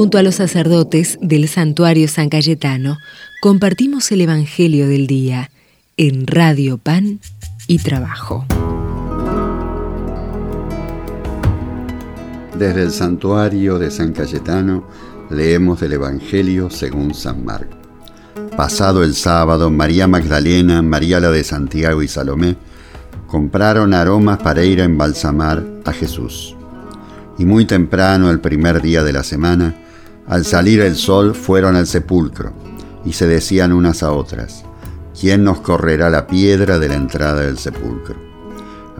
Junto a los sacerdotes del santuario San Cayetano, compartimos el Evangelio del Día en Radio Pan y Trabajo. Desde el santuario de San Cayetano leemos el Evangelio según San Marcos. Pasado el sábado, María Magdalena, María la de Santiago y Salomé compraron aromas para ir a embalsamar a Jesús. Y muy temprano, el primer día de la semana, al salir el sol, fueron al sepulcro y se decían unas a otras, ¿quién nos correrá la piedra de la entrada del sepulcro?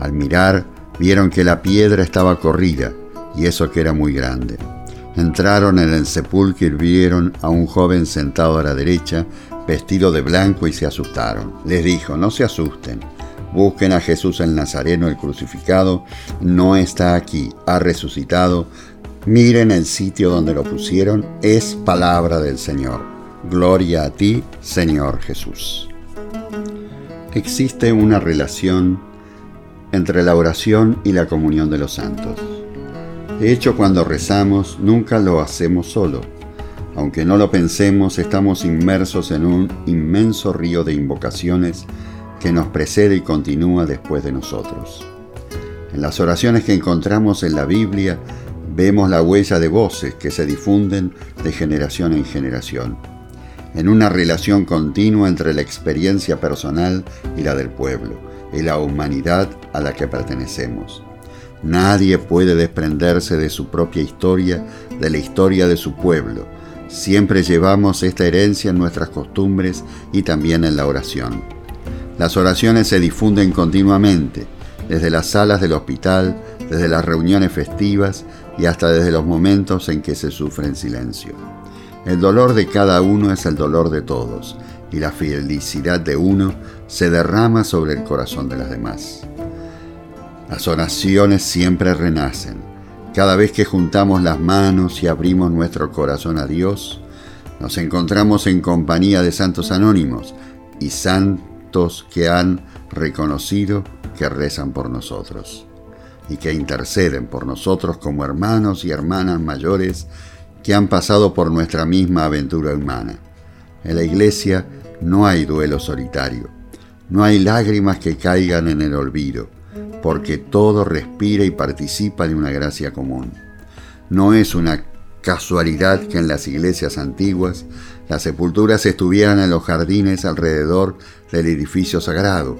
Al mirar, vieron que la piedra estaba corrida y eso que era muy grande. Entraron en el sepulcro y vieron a un joven sentado a la derecha, vestido de blanco y se asustaron. Les dijo, no se asusten, busquen a Jesús el Nazareno, el crucificado, no está aquí, ha resucitado, miren el sitio donde lo pusieron, es palabra del Señor. Gloria a ti, Señor Jesús. Existe una relación entre la oración y la comunión de los santos. De hecho, cuando rezamos, nunca lo hacemos solo. Aunque no lo pensemos, estamos inmersos en un inmenso río de invocaciones que nos precede y continúa después de nosotros. En las oraciones que encontramos en la Biblia, vemos la huella de voces que se difunden de generación en generación, en una relación continua entre la experiencia personal y la del pueblo, y la humanidad a la que pertenecemos. Nadie puede desprenderse de su propia historia, de la historia de su pueblo. Siempre llevamos esta herencia en nuestras costumbres y también en la oración. Las oraciones se difunden continuamente, desde las salas del hospital, desde las reuniones festivas y hasta desde los momentos en que se sufre en silencio. El dolor de cada uno es el dolor de todos, y la felicidad de uno se derrama sobre el corazón de las demás. Las oraciones siempre renacen. Cada vez que juntamos las manos y abrimos nuestro corazón a Dios, nos encontramos en compañía de santos anónimos y santos que han reconocido que rezan por nosotros y que interceden por nosotros como hermanos y hermanas mayores que han pasado por nuestra misma aventura humana. En la iglesia no hay duelo solitario, no hay lágrimas que caigan en el olvido porque todo respira y participa de una gracia común. No es una casualidad que en las iglesias antiguas las sepulturas estuvieran en los jardines alrededor del edificio sagrado,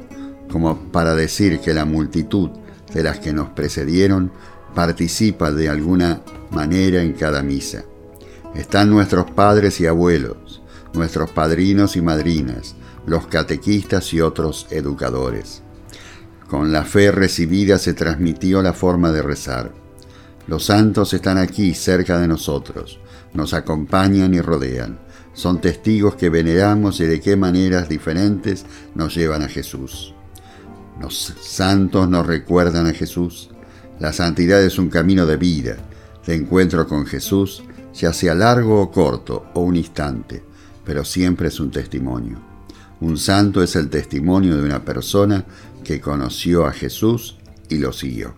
como para decir que la multitud de las que nos precedieron participa de alguna manera en cada misa. Están nuestros padres y abuelos, nuestros padrinos y madrinas, los catequistas y otros educadores. Con la fe recibida se transmitió la forma de rezar. Los santos están aquí, cerca de nosotros, nos acompañan y rodean. Son testigos que veneramos y de qué maneras diferentes nos llevan a Jesús. Los santos nos recuerdan a Jesús. La santidad es un camino de vida, de encuentro con Jesús, ya sea largo o corto o un instante, pero siempre es un testimonio. Un santo es el testimonio de una persona que conoció a Jesús y lo siguió.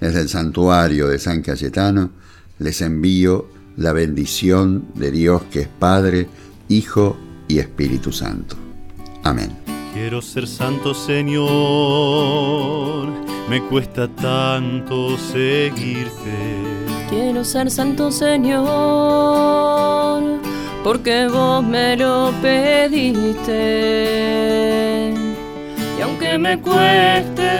Desde el santuario de San Cayetano les envío la bendición de Dios que es Padre, Hijo y Espíritu Santo. Amén. Quiero ser santo Señor, me cuesta tanto seguirte. Quiero ser santo Señor porque vos me lo pediste. Y aunque me cueste,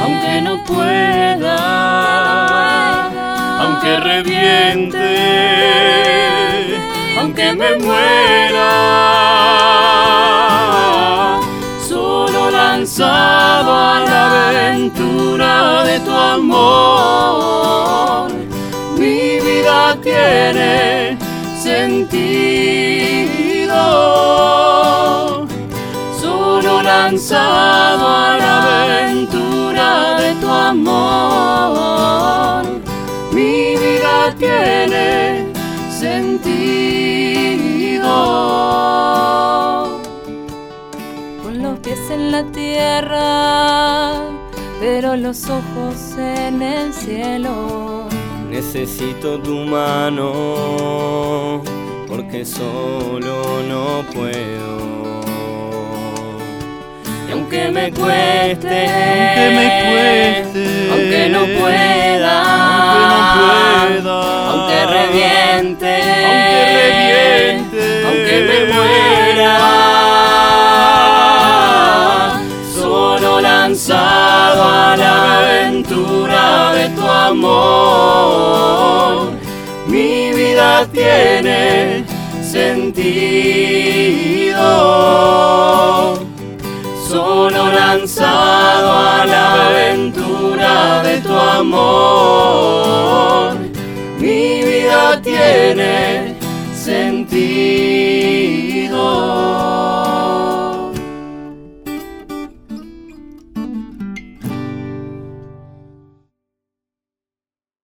aunque no pueda, aunque reviente, aunque me muera, de tu amor, mi vida tiene sentido. Solo lanzado a la aventura de tu amor, mi vida tiene sentido. Con los pies en la tierra, pero los ojos en el cielo necesito tu mano, porque solo no puedo. Y aunque me cueste, aunque me cueste, aunque no pueda, aunque no pueda, a la aventura de tu amor, mi vida tiene sentido. Solo lanzado a la aventura de tu amor, mi vida tiene sentido.